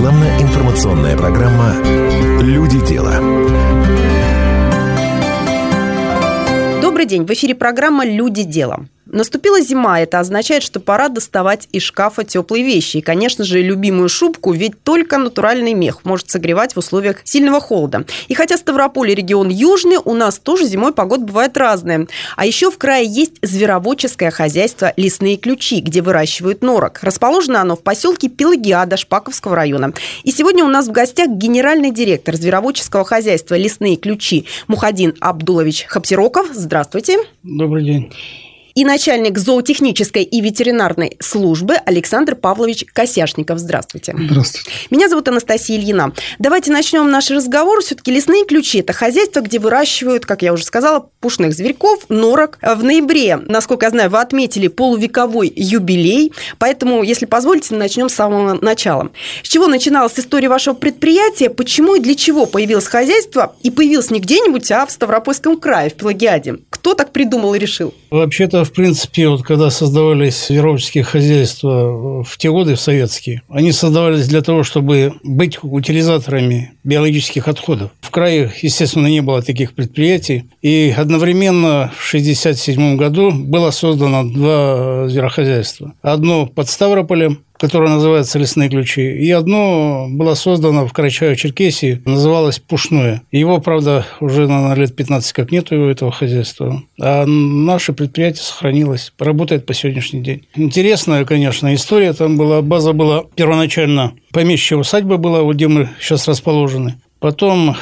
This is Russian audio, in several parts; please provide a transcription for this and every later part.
Рекламно-информационная программа «Люди дела». Добрый день. В эфире программа «Люди дела». Наступила зима, это означает, что пора доставать из шкафа теплые вещи. И, конечно же, любимую шубку, ведь только натуральный мех может согревать в условиях сильного холода. И хотя Ставрополь регион южный, у нас тоже зимой погода бывает разная. А еще в крае есть звероводческое хозяйство «Лесные ключи», где выращивают норок. Расположено оно в поселке Пелагиада Шпаковского района. И сегодня у нас в гостях генеральный директор звероводческого хозяйства «Лесные ключи» Мухадин Абдулович Хапсироков. Здравствуйте. Добрый день и начальник зоотехнической и ветеринарной службы Александр Павлович Косяшников. Здравствуйте. Здравствуйте. Меня зовут Анастасия Ильина. Давайте начнем наш разговор. Все-таки лесные ключи – это хозяйство, где выращивают, как я уже сказала, пушных зверьков, норок. В ноябре, насколько я знаю, вы отметили полувековой юбилей, поэтому, если позволите, начнем с самого начала. С чего начиналась история вашего предприятия, почему и для чего появилось хозяйство, и появилось не где-нибудь, а в Ставропольском крае, в Пелагиаде? Кто так придумал и решил? Вообще-то, в принципе, вот когда создавались веровоческие хозяйства в те годы, в советские, они создавались для того, чтобы быть утилизаторами биологических отходов. В крае, естественно, не было таких предприятий. И одновременно в 1967 году было создано два зверохозяйства. Одно под Ставрополем, которое называется «Лесные ключи», и одно было создано в Карачаево-Черкесии, называлось «Пушное». Его, правда, уже, наверное, лет 15 как нету его, этого хозяйства. А наше предприятие сохранилось, работает по сегодняшний день. Интересная, конечно, история там была. База была первоначально помещичья усадьба была, вот где мы сейчас расположены. Потом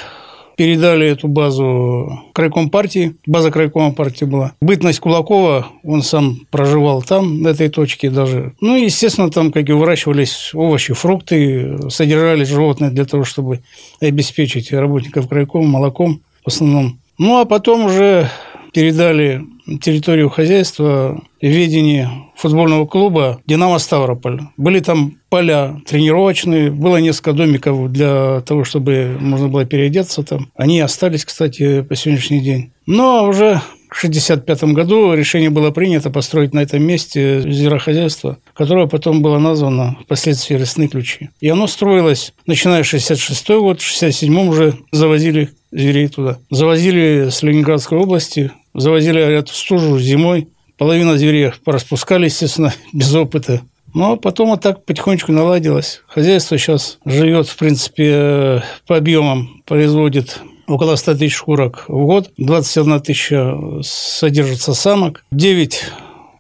передали эту базу крайком партии. База крайкома партии была. Бытность Кулакова, он сам проживал там, на этой точке даже. Ну, естественно, там как и выращивались овощи, фрукты, содержались животные для того, чтобы обеспечить работников крайкома молоком в основном. Ну, а потом уже передали территорию хозяйства ведении футбольного клуба «Динамо Ставрополь». Были там поля тренировочные, было несколько домиков для того, чтобы можно было переодеться там. Они остались, кстати, по сегодняшний день. Но уже в 1965 году решение было принято построить на этом месте зверохозяйство, которое потом было названо впоследствии «Лесные ключи». И оно строилось, начиная с 66 год, в 67 уже завозили зверей туда. Завозили с Ленинградской области, завозили, говорят, в стужу зимой. Половина зверей пораспускали, естественно, без опыта. Но потом вот так потихонечку наладилось. Хозяйство сейчас живет, в принципе, по объемам, производит около 100 тысяч шкурок в год, 21 тысяча содержится самок, 9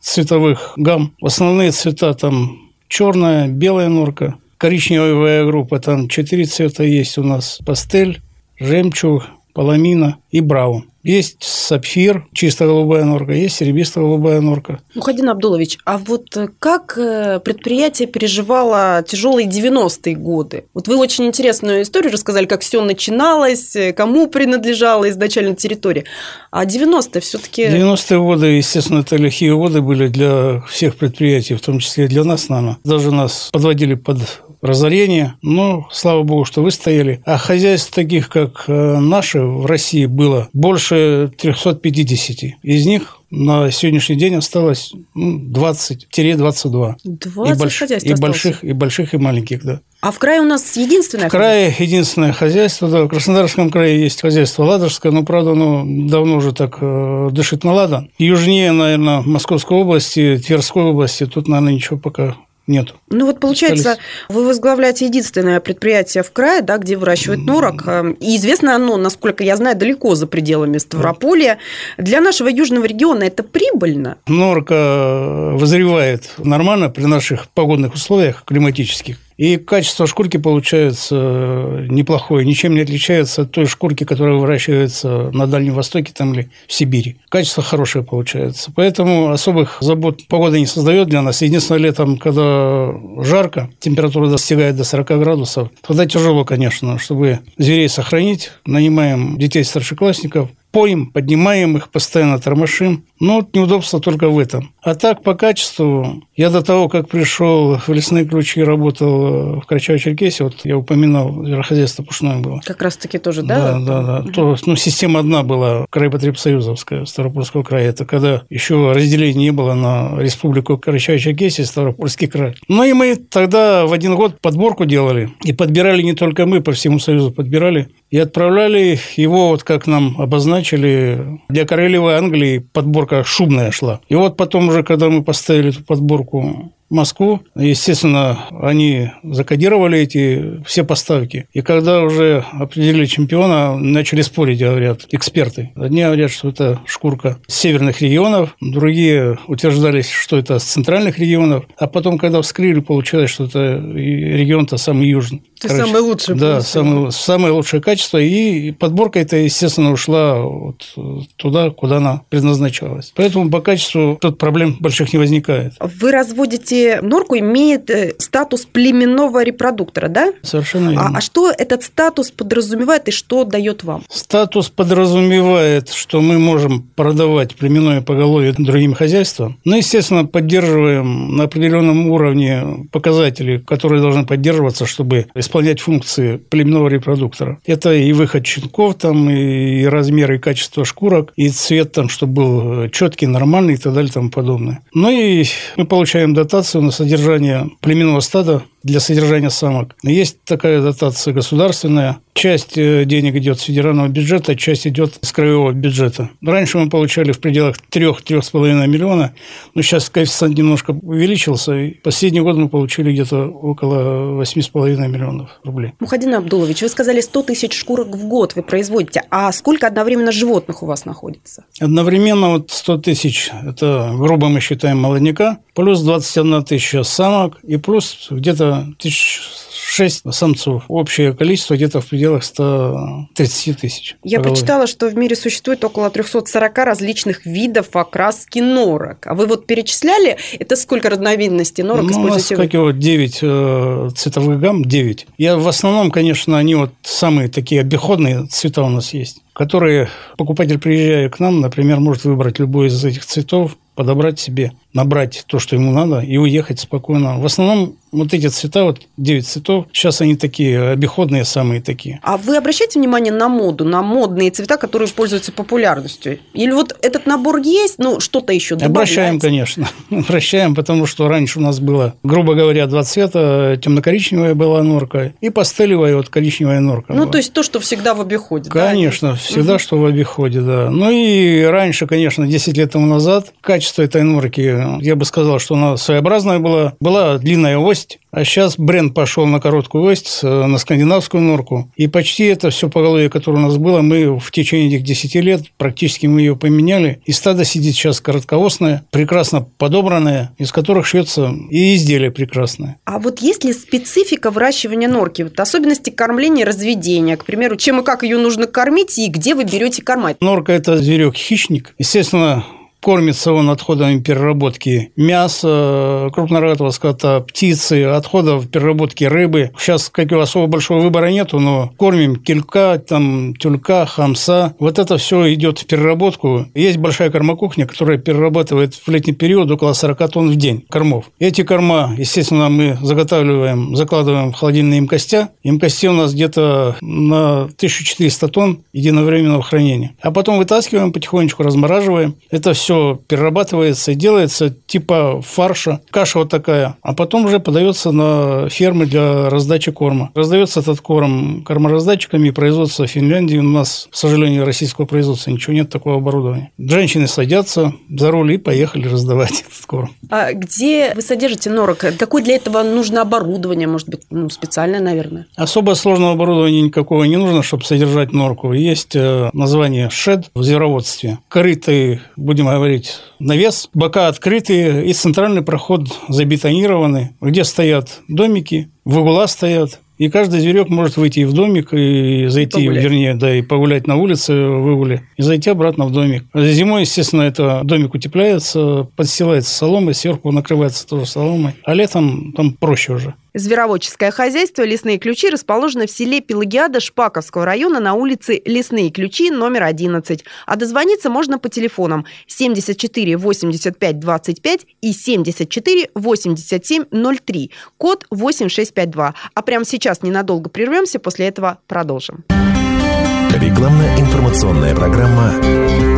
цветовых гамм. Основные цвета там черная, белая норка, коричневая группа, там 4 цвета есть у нас, пастель, жемчуг, паламина и браун. Есть сапфир, чисто голубая норка, есть серебристая голубая норка. Мухадин Абдулович, а вот э, как э, предприятие переживало тяжелые 90-е годы? Вот вы очень интересную историю рассказали, как все начиналось, э, кому принадлежала изначально территория. А 90-е все-таки... 90-е годы, естественно, это лихие годы были для всех предприятий, в том числе и для нас, наверное. Даже нас подводили под разорение, но, слава богу, что вы стояли. А хозяйств таких, как наши, в России было больше больше 350. Из них на сегодняшний день осталось ну, 20-22. 20 и, больш... и больших, и больших, и маленьких, да. А в крае у нас единственное В крае единственное хозяйство, да. В Краснодарском крае есть хозяйство Ладожское, но, правда, оно давно уже так э, дышит на ладан. Южнее, наверное, Московской области, Тверской области, тут, наверное, ничего пока нет. Ну вот получается, Остались. вы возглавляете единственное предприятие в крае, да, где выращивают норок. Эм, и известно оно, насколько я знаю, далеко за пределами Ставрополья. Для нашего южного региона это прибыльно? Норка вызревает нормально при наших погодных условиях климатических. И качество шкурки получается э, неплохое, ничем не отличается от той шкурки, которая выращивается на Дальнем Востоке там, или в Сибири. Качество хорошее получается. Поэтому особых забот погода не создает для нас. Единственное, летом, когда жарко, температура достигает до 40 градусов, тогда тяжело, конечно, чтобы зверей сохранить. Нанимаем детей старшеклассников, поем, поднимаем их, постоянно тормошим. Но вот неудобство только в этом. А так, по качеству, я до того, как пришел в лесные ключи, работал в Карачаево-Черкесии, вот я упоминал, верхозяйство пушное было. Как раз-таки тоже, да? Да, да, да. Угу. То, ну, система одна была, Крайпотребсоюзовская, Ставропольского края. Это когда еще разделения не было на республику Карачаево-Черкесия и Ставропольский край. Ну, и мы тогда в один год подборку делали. И подбирали не только мы, по всему Союзу подбирали. И отправляли его, вот как нам обозначили, для Королевы Англии подборка шубная шла. И вот потом уже, когда мы поставили эту подборку Москву. Естественно, они закодировали эти все поставки. И когда уже определили чемпиона, начали спорить, говорят, эксперты. Одни говорят, что это шкурка с северных регионов, другие утверждались, что это с центральных регионов. А потом, когда вскрыли, получилось, что это регион-то самый южный. Это Короче, самое лучшее. Да, самое, самое лучшее качество. И подборка это, естественно, ушла вот туда, куда она предназначалась. Поэтому по качеству тут проблем больших не возникает. Вы разводите норку имеет э, статус племенного репродуктора, да? Совершенно верно. А, а что этот статус подразумевает и что дает вам? Статус подразумевает, что мы можем продавать племенное поголовье другим хозяйствам. Ну, естественно, поддерживаем на определенном уровне показатели, которые должны поддерживаться, чтобы исполнять функции племенного репродуктора. Это и выход щенков, там, и размер, и качество шкурок, и цвет, там, чтобы был э, четкий, нормальный и так далее и тому подобное. Ну и мы получаем дотацию дотацию на содержание племенного стада для содержания самок. Есть такая дотация государственная. Часть э, денег идет с федерального бюджета, часть идет с краевого бюджета. Раньше мы получали в пределах 3-3,5 миллиона, но сейчас коэффициент немножко увеличился. И последний год мы получили где-то около 8,5 миллионов рублей. Мухадин Абдулович, вы сказали, 100 тысяч шкурок в год вы производите. А сколько одновременно животных у вас находится? Одновременно вот 100 тысяч – это, грубо мы считаем, молодняка, плюс 21 тысяча самок и плюс где-то тысяч шесть самцов. Общее количество где-то в пределах 130 тысяч. Я почитала, что в мире существует около 340 различных видов окраски норок. А вы вот перечисляли, это сколько разновидностей норок ну, используете? У нас, как его, 9 э, цветовых гамм, 9. Я в основном, конечно, они вот самые такие обиходные цвета у нас есть которые покупатель, приезжая к нам, например, может выбрать любой из этих цветов, подобрать себе, набрать то, что ему надо, и уехать спокойно. В основном вот эти цвета, вот 9 цветов, сейчас они такие обиходные, самые такие. А вы обращаете внимание на моду, на модные цвета, которые пользуются популярностью? Или вот этот набор есть, ну, что-то еще Обращаем, конечно. Обращаем, потому что раньше у нас было, грубо говоря, два цвета. Темно-коричневая была норка и пастелевая вот коричневая норка. Ну, была. то есть то, что всегда в обиходе, Конечно, да? всегда, угу. что в обиходе, да. Ну, и раньше, конечно, 10 лет тому назад качество этой норки, я бы сказал, что она своеобразная была. Была длинная ось, ось, а сейчас бренд пошел на короткую ось, на скандинавскую норку. И почти это все поголовье, которое у нас было, мы в течение этих 10 лет практически мы ее поменяли. И стадо сидит сейчас короткоосное, прекрасно подобранное, из которых шьется и изделие прекрасное. А вот есть ли специфика выращивания норки? Вот особенности кормления и разведения, к примеру, чем и как ее нужно кормить и где вы берете кормать? Норка – это зверек-хищник. Естественно, Кормится он отходами переработки мяса, крупнорогатого скота, птицы, отходов переработки рыбы. Сейчас как особо большого выбора нету, но кормим килька, там, тюлька, хамса. Вот это все идет в переработку. Есть большая кормокухня, которая перерабатывает в летний период около 40 тонн в день кормов. Эти корма, естественно, мы заготавливаем, закладываем в холодильные имкостя. Имкости у нас где-то на 1400 тонн единовременного хранения. А потом вытаскиваем потихонечку, размораживаем. Это все все перерабатывается и делается типа фарша, каша вот такая, а потом уже подается на фермы для раздачи корма. Раздается этот корм кормораздатчиками и производство в Финляндии. У нас, к сожалению, российского производства ничего нет такого оборудования. Женщины садятся за руль и поехали раздавать этот корм. А где вы содержите норок? Какое для этого нужно оборудование, может быть, ну, специальное, наверное? Особо сложного оборудования никакого не нужно, чтобы содержать норку. Есть э, название шед в звероводстве. Крытый, будем говорить, навес, бока открытые и центральный проход забетонированный, где стоят домики, в угла стоят, и каждый зверек может выйти в домик и зайти, и вернее, да, и погулять на улице в выгуле, и зайти обратно в домик. Зимой, естественно, это домик утепляется, подстилается соломой, сверху накрывается тоже соломой, а летом там проще уже. Звероводческое хозяйство «Лесные ключи» расположено в селе Пелагиада Шпаковского района на улице Лесные ключи, номер 11. А дозвониться можно по телефонам 74 85 25 и 74 87 03, код 8652. А прямо сейчас ненадолго прервемся, после этого продолжим. Рекламно-информационная программа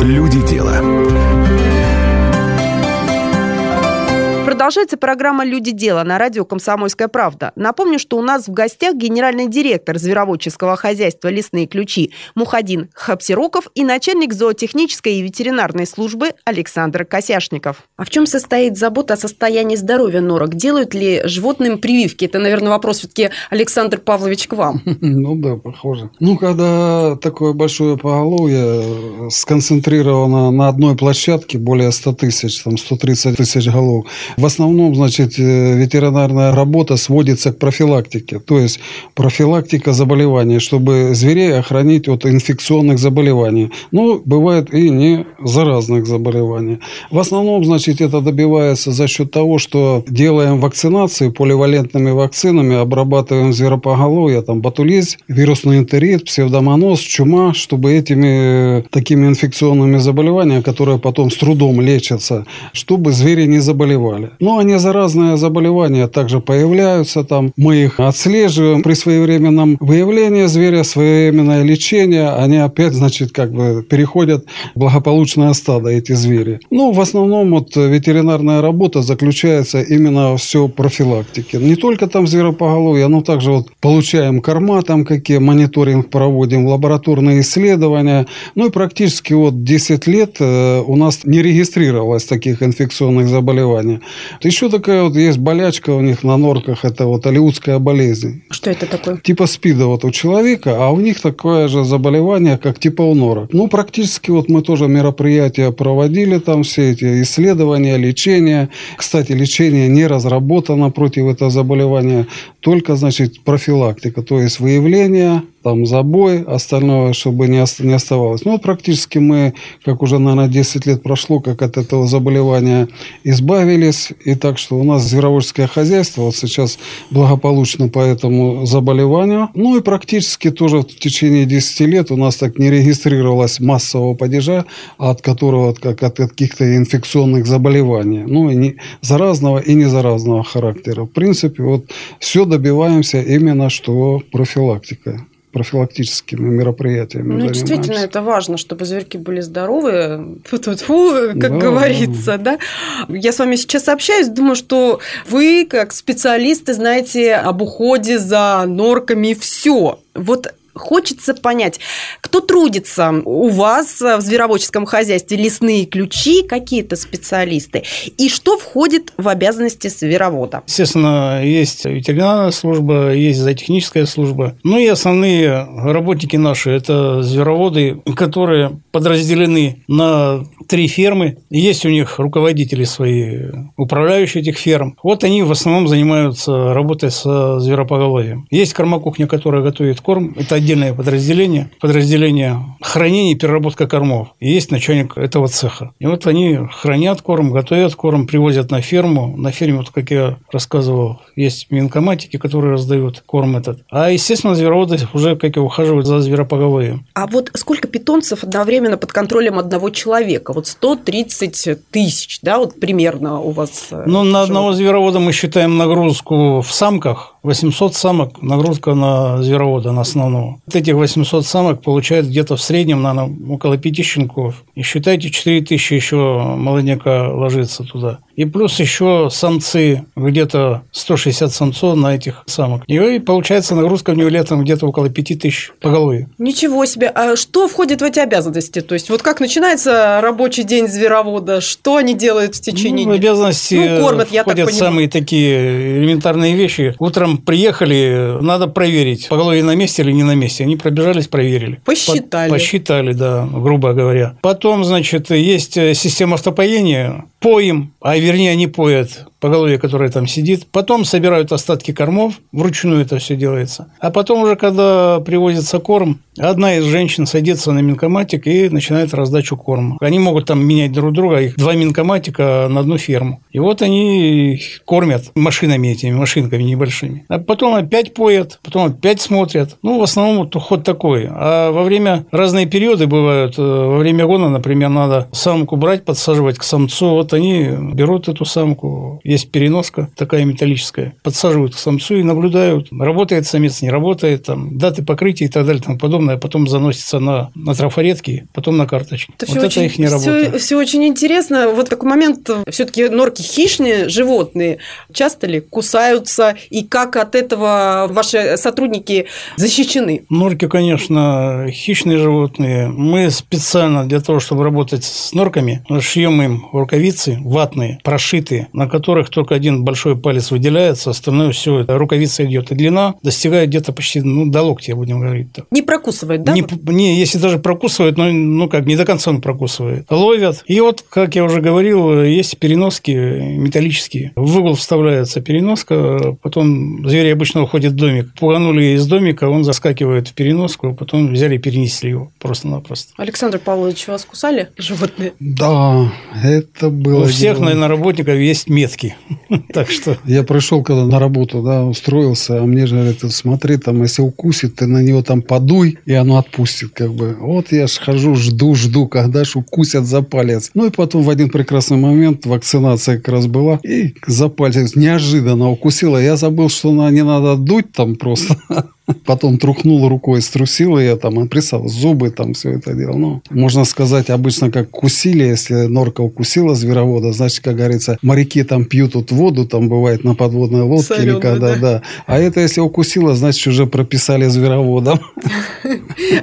«Люди дела». Продолжается программа «Люди дела» на радио «Комсомольская правда». Напомню, что у нас в гостях генеральный директор звероводческого хозяйства «Лесные ключи» Мухадин Хапсироков и начальник зоотехнической и ветеринарной службы Александр Косяшников. А в чем состоит забота о состоянии здоровья норок? Делают ли животным прививки? Это, наверное, вопрос все-таки, Александр Павлович, к вам. Ну да, похоже. Ну, когда такое большое поголовье сконцентрировано на одной площадке, более 100 тысяч, там 130 тысяч голов, в основном, значит, э, ветеринарная работа сводится к профилактике. То есть профилактика заболеваний, чтобы зверей охранить от инфекционных заболеваний. Ну, бывает и не заразных заболеваний. В основном, значит, это добивается за счет того, что делаем вакцинации поливалентными вакцинами, обрабатываем зверопоголовье, там ботулиз, вирусный энтерит, псевдомоноз, чума, чтобы этими э, такими инфекционными заболеваниями, которые потом с трудом лечатся, чтобы звери не заболевали. Ну, они заразные заболевания также появляются там. Мы их отслеживаем при своевременном выявлении зверя, своевременное лечение. Они опять, значит, как бы переходят в благополучное стадо, эти звери. Ну, в основном вот ветеринарная работа заключается именно все профилактике. Не только там зверопоголовье, но также вот получаем корма там какие, мониторинг проводим, лабораторные исследования. Ну и практически вот 10 лет э, у нас не регистрировалось таких инфекционных заболеваний. Еще такая вот есть болячка у них на норках, это вот алиутская болезнь. Что это такое? Типа СПИДа вот у человека, а у них такое же заболевание, как типа у норок. Ну, практически вот мы тоже мероприятия проводили там, все эти исследования, лечение. Кстати, лечение не разработано против этого заболевания, только, значит, профилактика, то есть выявление, там забой, остальное, чтобы не, не оставалось. Ну, практически мы, как уже, наверное, 10 лет прошло, как от этого заболевания избавились. И так что у нас звероводческое хозяйство вот сейчас благополучно по этому заболеванию. Ну, и практически тоже в течение 10 лет у нас так не регистрировалось массового падежа, от которого как от каких-то инфекционных заболеваний. Ну, и не, заразного и незаразного характера. В принципе, вот все добиваемся именно что профилактика профилактическими мероприятиями. Ну, занимаемся. действительно, это важно, чтобы зверьки были здоровы, фу -фу -фу, как да, говорится, да. да. Я с вами сейчас общаюсь, думаю, что вы, как специалисты, знаете об уходе за норками все. Вот Хочется понять, кто трудится у вас в звероводческом хозяйстве, лесные ключи, какие-то специалисты, и что входит в обязанности зверовода? Естественно, есть ветеринарная служба, есть зоотехническая служба. Ну и основные работники наши – это звероводы, которые подразделены на три фермы. Есть у них руководители свои, управляющие этих ферм. Вот они в основном занимаются работой с зверопоголовьем. Есть кормокухня, которая готовит корм. Это отдельное подразделение. Подразделение хранения и переработка кормов. И есть начальник этого цеха. И вот они хранят корм, готовят корм, привозят на ферму. На ферме, вот как я рассказывал, есть минкоматики, которые раздают корм этот. А, естественно, звероводы уже, как и ухаживают за зверопоголовьем. А вот сколько питомцев одновременно под контролем одного человека? вот 130 тысяч, да, вот примерно у вас? Э, ну, на одного зверовода мы считаем нагрузку в самках 800 самок, нагрузка на зверовода, на основного. Вот этих 800 самок получают где-то в среднем, наверное, около 5 щенков. И считайте, 4 тысячи еще молодняка ложится туда. И плюс еще самцы, где-то 160 самцов на этих самок. И получается нагрузка в него летом где-то около 5 тысяч по голове. Ничего себе. А что входит в эти обязанности? То есть, вот как начинается рабочий день зверовода? Что они делают в течение ну, обязанности ну, кормят, я так самые такие элементарные вещи. Утром приехали, надо проверить, поголовье на месте или не на месте. Они пробежались, проверили. Посчитали. По посчитали, да, грубо говоря. Потом, значит, есть система автопоения поем, а вернее они поят поголовье, которое там сидит. Потом собирают остатки кормов, вручную это все делается. А потом уже, когда привозится корм, одна из женщин садится на минкоматик и начинает раздачу корма. Они могут там менять друг друга, их два минкоматика на одну ферму. И вот они кормят машинами этими, машинками небольшими. А потом опять поят, потом опять смотрят. Ну, в основном вот ход такой. А во время, разные периоды бывают. Э, во время гона, например, надо самку брать, подсаживать к самцу. Вот они берут эту самку, есть переноска такая металлическая, подсаживают к самцу и наблюдают, работает самец, не работает, там, даты покрытия и так далее, там подобное, потом заносится на, на трафаретки, потом на карточки. Это вот все это очень, их не работа. Все, все очень интересно. Вот такой момент, все-таки норки хищные животные, часто ли кусаются, и как от этого ваши сотрудники защищены? Норки, конечно, хищные животные. Мы специально для того, чтобы работать с норками, шьем им рукавицы ватные, прошитые, на которых которых только один большой палец выделяется, остальное все, рукавица идет. И длина достигает где-то почти ну, до локтя, будем говорить так. Не прокусывает, да? Не, не если даже прокусывает, но ну как, не до конца он прокусывает. Ловят. И вот, как я уже говорил, есть переноски металлические. В угол вставляется переноска, потом зверь обычно уходит в домик. Пуганули из домика, он заскакивает в переноску, потом взяли и перенесли его просто-напросто. Александр Павлович, вас кусали животные? Да, это было... У всех, дело. наверное, работников есть метки. Так что... Я пришел когда на работу, да, устроился, а мне же говорят, смотри, там, если укусит, ты на него там подуй, и оно отпустит, как бы. Вот я ж хожу, жду, жду, когда ж укусят за палец. Ну и потом в один прекрасный момент вакцинация как раз была, и за палец неожиданно укусила. Я забыл, что на, не надо дуть там просто. Потом трухнул рукой, струсила я там, опрессал зубы, там все это дело. Ну, можно сказать, обычно как кусили, если норка укусила зверовода, значит, как говорится, моряки там пьют вот воду, там бывает на подводной лодке Соленую, или когда, да? да. А это если укусила, значит, уже прописали звероводом.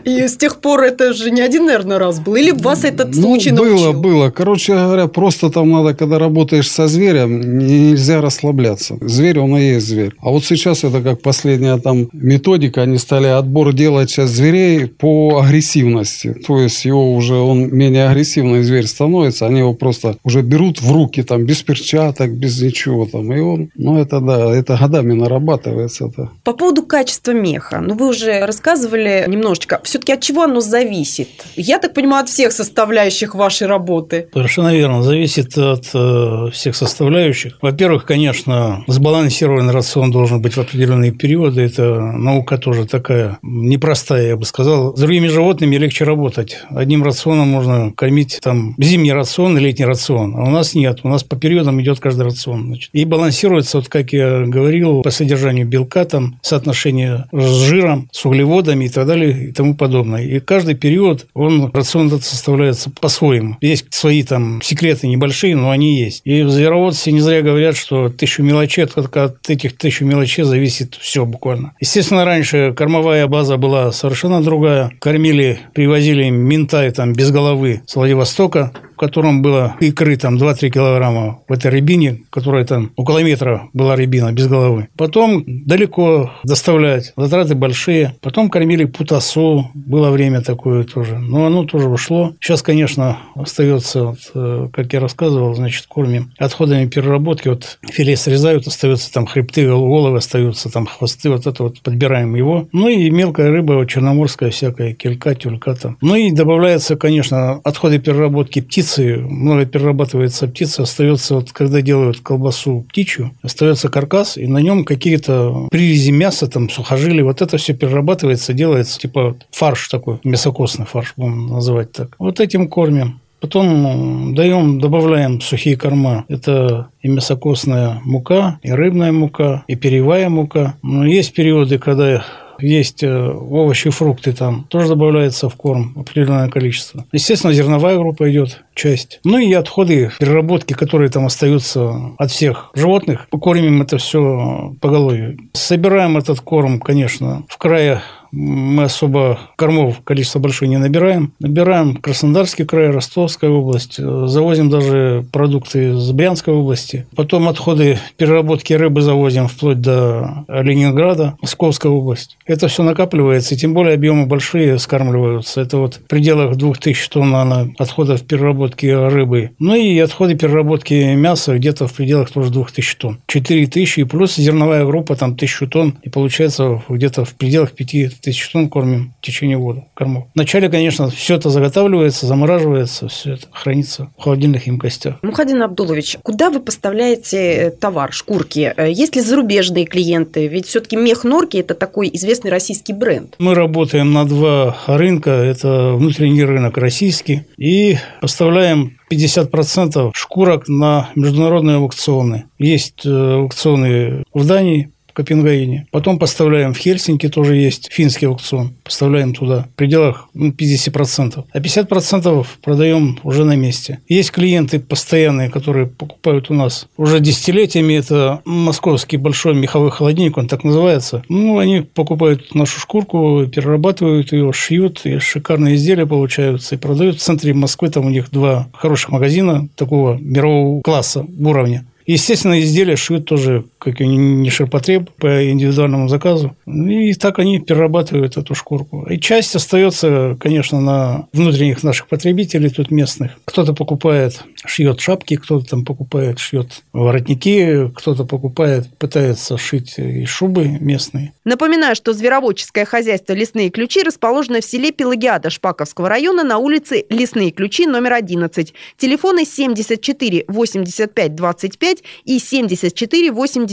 И с тех пор это же не один, наверное, раз был. Или вас этот ну, случай научил? Было, было. Короче говоря, просто там надо, когда работаешь со зверем, нельзя расслабляться. Зверь, он и есть зверь. А вот сейчас это как последняя там методика методика, они стали отбор делать сейчас зверей по агрессивности. То есть его уже, он менее агрессивный зверь становится, они его просто уже берут в руки, там, без перчаток, без ничего там. И он, ну это да, это годами нарабатывается. Это. По поводу качества меха, ну вы уже рассказывали немножечко. Все-таки от чего оно зависит? Я так понимаю, от всех составляющих вашей работы. Совершенно верно. Зависит от э, всех составляющих. Во-первых, конечно, сбалансированный рацион должен быть в определенные периоды. Это наука наука тоже такая непростая, я бы сказал. С другими животными легче работать. Одним рационом можно кормить там зимний рацион летний рацион, а у нас нет. У нас по периодам идет каждый рацион. Значит. И балансируется, вот как я говорил, по содержанию белка, там соотношение с жиром, с углеводами и так далее и тому подобное. И каждый период он рацион этот составляется по-своему. Есть свои там секреты небольшие, но они есть. И в звероводстве не зря говорят, что тысячу мелочей, только от этих тысячу мелочей зависит все буквально. Естественно, раньше кормовая база была совершенно другая. Кормили, привозили ментай там без головы с Владивостока котором было икры там 2-3 килограмма в этой рябине, которая там около метра была рябина без головы. Потом далеко доставлять, затраты большие. Потом кормили путасу, было время такое тоже. Но оно тоже ушло. Сейчас, конечно, остается, вот, э, как я рассказывал, значит, кормим отходами переработки. Вот филе срезают, остается там хребты, головы остаются, там хвосты, вот это вот подбираем его. Ну и мелкая рыба, черноморская всякая, келька, тюлька там. Ну и добавляется, конечно, отходы переработки птиц птицы, много перерабатывается птица, остается, вот, когда делают колбасу птичью, остается каркас, и на нем какие-то привязи мяса, там, сухожилия, вот это все перерабатывается, делается, типа фарш такой, мясокосный фарш, будем называть так. Вот этим кормим. Потом даем, добавляем сухие корма. Это и мясокосная мука, и рыбная мука, и перьевая мука. Но есть периоды, когда есть э, овощи, фрукты там, тоже добавляется в корм определенное количество. Естественно, зерновая группа идет, часть. Ну и отходы переработки, которые там остаются от всех животных. Кормим это все поголовью. Собираем этот корм, конечно, в крае мы особо кормов количество большое не набираем. Набираем Краснодарский край, Ростовская область. Завозим даже продукты из Брянской области. Потом отходы переработки рыбы завозим вплоть до Ленинграда, Московская область. Это все накапливается, и тем более объемы большие скармливаются. Это вот в пределах 2000 тонн на отходов переработки рыбы. Ну и отходы переработки мяса где-то в пределах тоже 2000 тонн. 4000 и плюс зерновая группа там 1000 тонн. И получается где-то в пределах 5000 тонн кормим в течение года кормов. Вначале, конечно, все это заготавливается, замораживается, все это хранится в холодильных емкостях. Мухадин Абдулович, куда вы поставляете товар, шкурки? Есть ли зарубежные клиенты? Ведь все-таки мех норки – это такой известный российский бренд. Мы работаем на два рынка. Это внутренний рынок российский. И поставляем 50% шкурок на международные аукционы. Есть э, аукционы в Дании, Копенгагене. Потом поставляем в Хельсинки, тоже есть финский аукцион. Поставляем туда в пределах ну, 50%. А 50% продаем уже на месте. Есть клиенты постоянные, которые покупают у нас уже десятилетиями. Это московский большой меховой холодильник, он так называется. Ну, они покупают нашу шкурку, перерабатывают ее, шьют, и шикарные изделия получаются и продают. В центре Москвы там у них два хороших магазина такого мирового класса, уровня. Естественно, изделия шьют тоже, как и не ширпотреб, по индивидуальному заказу. И так они перерабатывают эту шкурку. И часть остается, конечно, на внутренних наших потребителей, тут местных. Кто-то покупает, шьет шапки, кто-то там покупает, шьет воротники, кто-то покупает, пытается шить и шубы местные. Напоминаю, что звероводческое хозяйство «Лесные ключи» расположено в селе Пелагиада Шпаковского района на улице «Лесные ключи» номер 11. Телефоны 74 85 25 9 и 74 87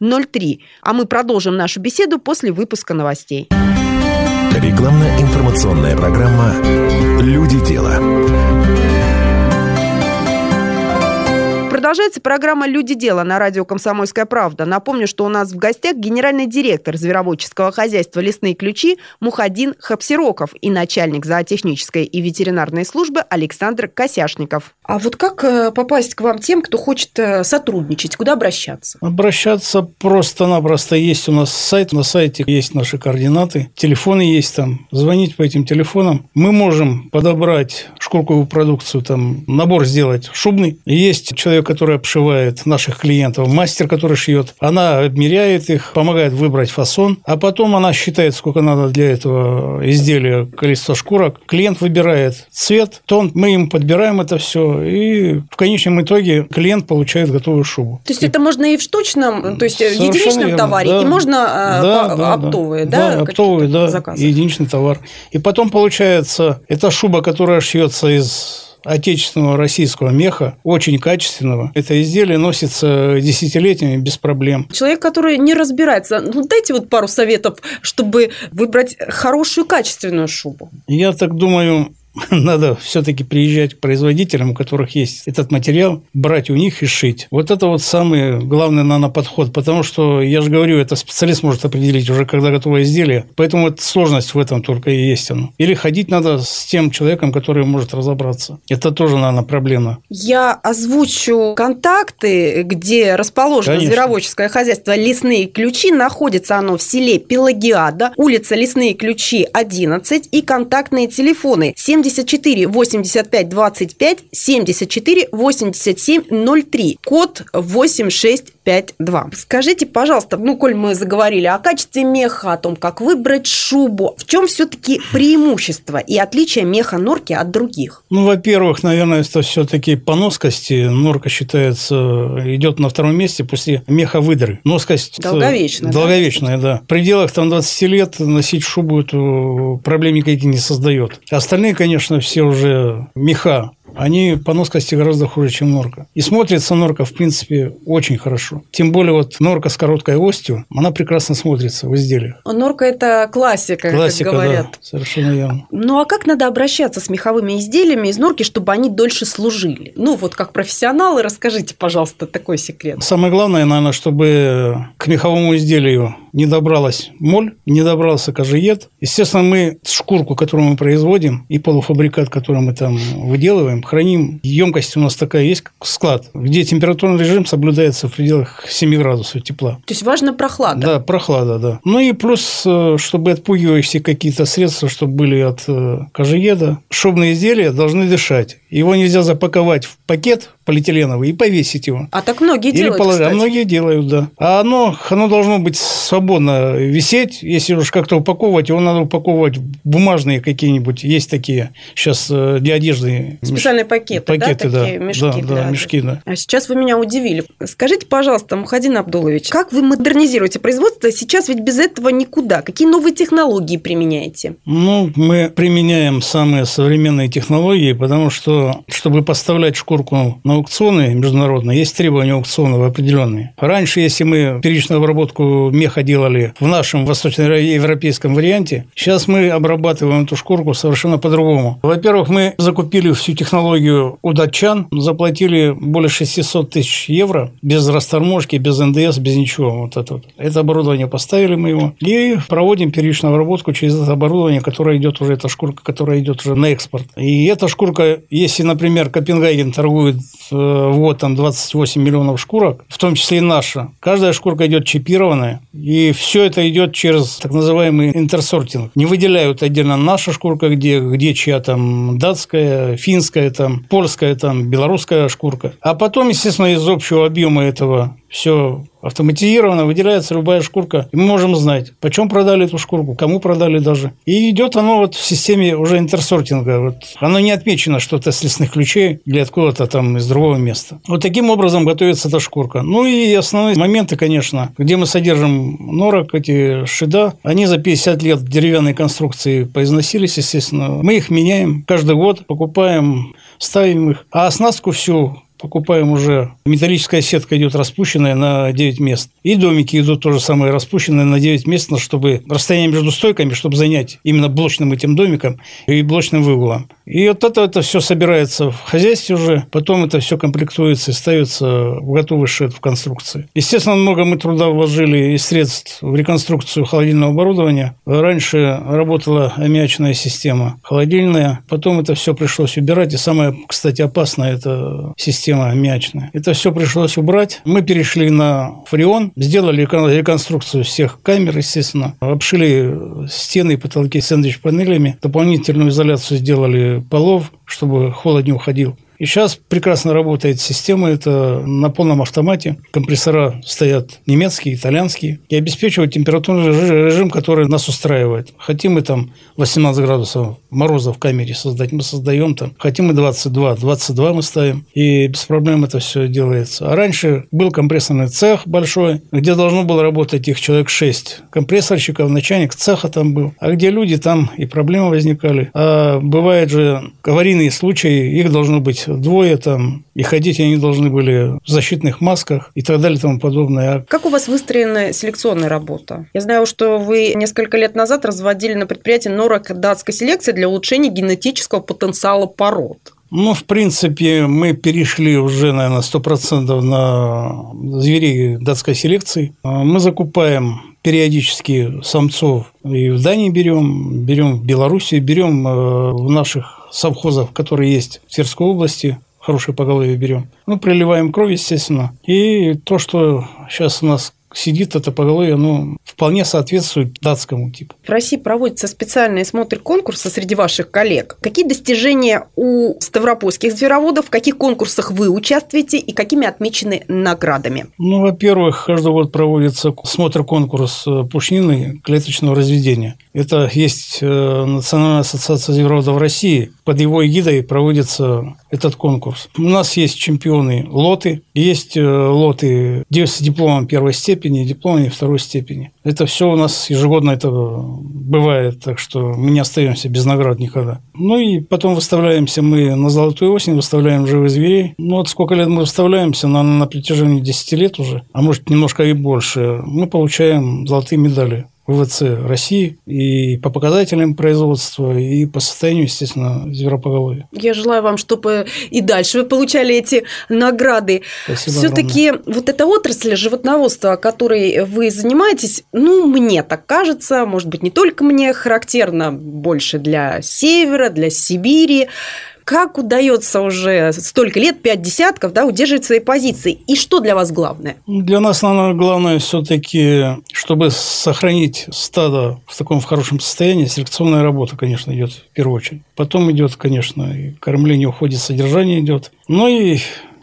03. А мы продолжим нашу беседу после выпуска новостей. Рекламно-информационная программа «Люди дела». Продолжается программа «Люди дела» на радио «Комсомольская правда». Напомню, что у нас в гостях генеральный директор звероводческого хозяйства «Лесные ключи» Мухадин Хапсироков и начальник зоотехнической и ветеринарной службы Александр Косяшников. А вот как э, попасть к вам тем, кто хочет э, сотрудничать? Куда обращаться? Обращаться просто-напросто есть у нас сайт. На сайте есть наши координаты. Телефоны есть там. Звонить по этим телефонам. Мы можем подобрать шкурковую продукцию, там набор сделать шубный. Есть человек, который обшивает наших клиентов, мастер, который шьет. Она обмеряет их, помогает выбрать фасон, а потом она считает, сколько надо для этого изделия, количество шкурок. Клиент выбирает цвет, тон, мы ему подбираем это все, и в конечном итоге клиент получает готовую шубу. То есть это можно и в штучном, то есть Совершенно в единичном верно, товаре, да. и можно да, да, оптовые, да? Да, оптовые, да, заказы. единичный товар. И потом получается, эта шуба, которая шьется из отечественного российского меха, очень качественного. Это изделие носится десятилетиями без проблем. Человек, который не разбирается, ну дайте вот пару советов, чтобы выбрать хорошую качественную шубу. Я так думаю, надо все-таки приезжать к производителям, у которых есть этот материал, брать у них и шить. Вот это вот самый главный, наверное, подход, потому что, я же говорю, это специалист может определить уже, когда готовое изделие, поэтому вот сложность в этом только и есть оно. Или ходить надо с тем человеком, который может разобраться. Это тоже, наверное, проблема. Я озвучу контакты, где расположено Конечно. звероводческое хозяйство «Лесные ключи». Находится оно в селе Пелагиада, улица Лесные ключи, 11 и контактные телефоны 7 74 85 25 74 87 03. Код 8652. Скажите, пожалуйста, ну, коль мы заговорили о качестве меха, о том, как выбрать шубу, в чем все-таки преимущество и отличие меха норки от других? Ну, во-первых, наверное, это все-таки по носкости. Норка считается, идет на втором месте после меха выдры. Носкость э, долговечная. Долговечная, да. да. В пределах там 20 лет носить шубу эту проблем никаких не создает. Остальные, конечно, все уже меха они по носкости гораздо хуже, чем норка. И смотрится норка, в принципе, очень хорошо. Тем более вот норка с короткой остью, она прекрасно смотрится в изделиях. Норка – это классика, классика как говорят. Да, совершенно верно. Ну, а как надо обращаться с меховыми изделиями из норки, чтобы они дольше служили? Ну, вот как профессионалы, расскажите, пожалуйста, такой секрет. Самое главное, наверное, чтобы к меховому изделию не добралась моль, не добрался кожиед. Естественно, мы шкурку, которую мы производим, и полуфабрикат, который мы там выделываем, храним. Емкость у нас такая есть, как склад, где температурный режим соблюдается в пределах 7 градусов тепла. То есть важна прохлада. Да, прохлада, да. Ну и плюс, э, чтобы отпугивающие какие-то средства, чтобы были от э, кожиеда. Шубные изделия должны дышать. Его нельзя запаковать в пакет полиэтиленовый и повесить его. А так многие Или делают, положить. А многие делают, да. А оно, оно должно быть свободно висеть. Если уж как-то упаковывать, его надо упаковывать в бумажные какие-нибудь. Есть такие сейчас э, для одежды. Специальные пакеты, Пакеты, да, да. такие мешки Да, для- да, мешки, да. А сейчас вы меня удивили. Скажите, пожалуйста, Мухадин Абдулович, как вы модернизируете производство? Сейчас ведь без этого никуда. Какие новые технологии применяете? Ну, мы применяем самые современные технологии, потому что, чтобы поставлять шкурку на аукционы международные, есть требования аукционов определенные. Раньше, если мы первичную обработку меха делали в нашем восточноевропейском варианте, сейчас мы обрабатываем эту шкурку совершенно по-другому. Во-первых, мы закупили всю технологию у датчан, заплатили более 600 тысяч евро без расторможки, без НДС, без ничего. Вот это, вот. это оборудование поставили мы его и проводим первичную обработку через это оборудование, которое идет уже, эта шкурка, которая идет уже на экспорт. И эта шкурка, если, например, Копенгаген торгует э, вот там 28 миллионов шкурок, в том числе и наша, каждая шкурка идет чипированная, и все это идет через так называемый интерсортинг. Не выделяют отдельно наша шкурка, где, где чья там датская, финская, там, польская, там, белорусская шкурка. А потом, естественно, из общего объема этого все автоматизировано, выделяется любая шкурка. И мы можем знать, почем продали эту шкурку, кому продали даже. И идет оно вот в системе уже интерсортинга. Вот. Оно не отмечено, что это с лесных ключей или откуда-то там из другого места. Вот таким образом готовится эта шкурка. Ну и основные моменты, конечно, где мы содержим норок, эти шида, они за 50 лет деревянной конструкции поизносились, естественно. Мы их меняем каждый год, покупаем, ставим их. А оснастку всю покупаем уже. Металлическая сетка идет распущенная на 9 мест. И домики идут тоже самые распущенные на 9 мест, чтобы расстояние между стойками, чтобы занять именно блочным этим домиком и блочным выгулом. И вот это, это все собирается в хозяйстве уже, потом это все комплектуется и ставится в готовый шед в конструкции. Естественно, много мы труда вложили и средств в реконструкцию холодильного оборудования. Раньше работала аммиачная система холодильная, потом это все пришлось убирать. И самое, кстати, опасное – это система аммиачная. Это все пришлось убрать. Мы перешли на фреон, сделали реконструкцию всех камер, естественно, обшили стены и потолки сэндвич-панелями, дополнительную изоляцию сделали полов, чтобы холод не уходил. И сейчас прекрасно работает система, это на полном автомате. Компрессора стоят немецкие, итальянские. И обеспечивают температурный режим, который нас устраивает. Хотим мы там 18 градусов мороза в камере создать, мы создаем там. Хотим мы 22, 22 мы ставим. И без проблем это все делается. А раньше был компрессорный цех большой, где должно было работать их человек 6 компрессорщиков, начальник цеха там был. А где люди, там и проблемы возникали. А бывает же аварийные случаи, их должно быть двое там, и ходить они должны были в защитных масках и так далее и тому подобное. А Как у вас выстроена селекционная работа? Я знаю, что вы несколько лет назад разводили на предприятии норок датской селекции для улучшения генетического потенциала пород. Ну, в принципе, мы перешли уже, наверное, 100% на зверей датской селекции. А Мы закупаем периодически самцов и в Дании берем, берем в Беларуси, берем э, в наших совхозах, которые есть в Тверской области, хорошее поголовье берем. Ну, приливаем кровь, естественно. И то, что сейчас у нас сидит это поголовье, оно вполне соответствует датскому типу. В России проводится специальный смотр конкурса среди ваших коллег. Какие достижения у ставропольских звероводов, в каких конкурсах вы участвуете и какими отмечены наградами? Ну, во-первых, каждый год проводится смотр-конкурс э, пушнины клеточного разведения. Это есть э, Национальная ассоциация звероводов России. Под его эгидой проводится этот конкурс. У нас есть чемпионы лоты, есть э, лоты с дипломом первой степени, дипломом второй степени. Это все у нас ежегодно это бывает, так что мы не остаемся без наград никогда. Ну и потом выставляемся мы на золотую осень, выставляем живых зверей. Ну вот сколько лет мы выставляемся, на, на протяжении 10 лет уже, а может немножко и больше, мы получаем золотые медали ВВЦ России и по показателям производства, и по состоянию, естественно, зверопоголовья. Я желаю вам, чтобы и дальше вы получали эти награды. Все-таки вот эта отрасль животноводства, которой вы занимаетесь, ну, мне так кажется, может быть, не только мне, характерно больше для севера, для Сибири как удается уже столько лет, пять десятков, да, удерживать свои позиции? И что для вас главное? Для нас, наверное, главное все-таки, чтобы сохранить стадо в таком в хорошем состоянии, селекционная работа, конечно, идет в первую очередь. Потом идет, конечно, и кормление уходит, содержание идет. Ну и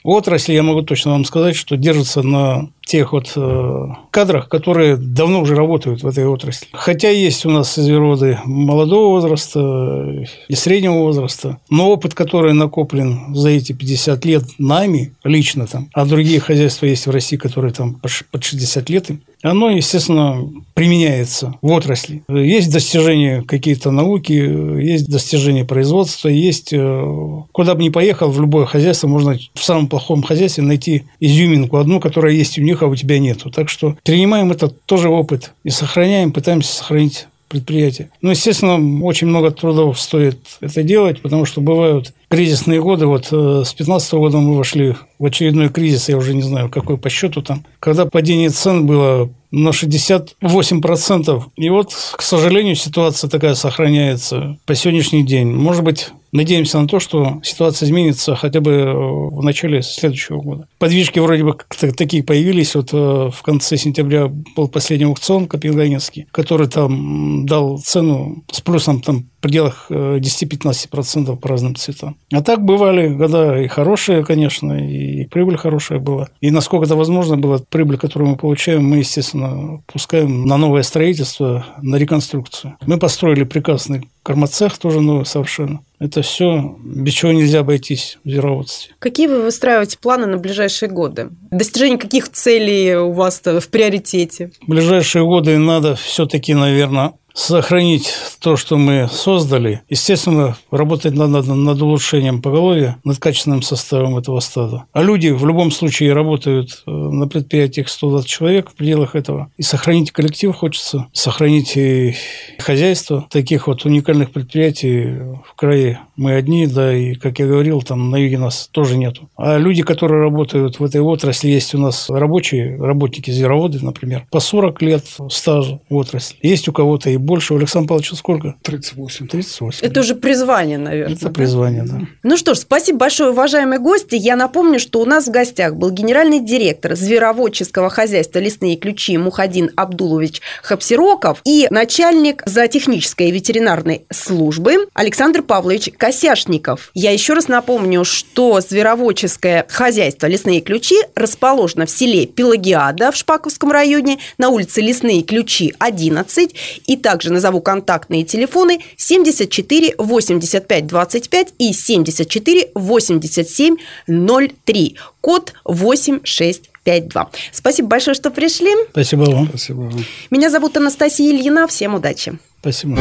отрасль, я могу точно вам сказать, что держится на тех вот э, кадрах, которые давно уже работают в этой отрасли. Хотя есть у нас звероводы молодого возраста и среднего возраста, но опыт, который накоплен за эти 50 лет нами лично там, а другие хозяйства есть в России, которые там под 60 лет им, оно, естественно, применяется в отрасли. Есть достижения какие-то науки, есть достижения производства, есть э, куда бы ни поехал, в любое хозяйство можно в самом плохом хозяйстве найти изюминку одну, которая есть у них, а у тебя нету. Так что принимаем этот тоже опыт и сохраняем, пытаемся сохранить предприятие. Ну, естественно, очень много трудов стоит это делать, потому что бывают кризисные годы. Вот э, с 2015 года мы вошли в очередной кризис, я уже не знаю, какой по счету там, когда падение цен было на 68%. И вот, к сожалению, ситуация такая сохраняется по сегодняшний день. Может быть, Надеемся на то, что ситуация изменится хотя бы э, в начале следующего года. Подвижки вроде бы такие появились. Вот э, в конце сентября был последний аукцион Копенгагенский, который там дал цену с плюсом там в пределах 10-15% э, по разным цветам. А так бывали года и хорошие, конечно, и прибыль хорошая была. И насколько это возможно было, прибыль, которую мы получаем, мы, естественно, пускаем на новое строительство, на реконструкцию. Мы построили прекрасный кормоцех, тоже новый совершенно. Это все, без чего нельзя обойтись в звероводстве. Какие вы выстраиваете планы на ближайшие годы? Достижение каких целей у вас в приоритете? В ближайшие годы надо все-таки, наверное, сохранить то, что мы создали. Естественно, работать надо над улучшением поголовья, над качественным составом этого стада. А люди в любом случае работают э, на предприятиях 120 человек в пределах этого. И сохранить коллектив хочется, сохранить и хозяйство. Таких вот уникальных предприятий в крае мы одни, да, и, как я говорил, там на юге нас тоже нету. А люди, которые работают в этой отрасли, есть у нас рабочие, работники, звероводы, например, по 40 лет стажа в отрасли. Есть у кого-то и больше. У Александра Павловича сколько? 38. 38. Это уже призвание, наверное. Это призвание, да. Ну что ж, спасибо большое, уважаемые гости. Я напомню, что у нас в гостях был генеральный директор звероводческого хозяйства «Лесные ключи» Мухадин Абдулович Хапсироков и начальник зоотехнической и ветеринарной службы Александр Павлович Косяшников. Я еще раз напомню, что звероводческое хозяйство «Лесные ключи» расположено в селе Пелагиада в Шпаковском районе на улице Лесные ключи 11 и также также назову контактные телефоны 74 85 25 и 74 87 03. Код 8652. Спасибо большое, что пришли. Спасибо вам. Спасибо вам. Меня зовут Анастасия Ильина. Всем удачи. Спасибо.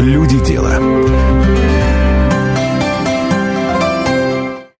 Люди дела.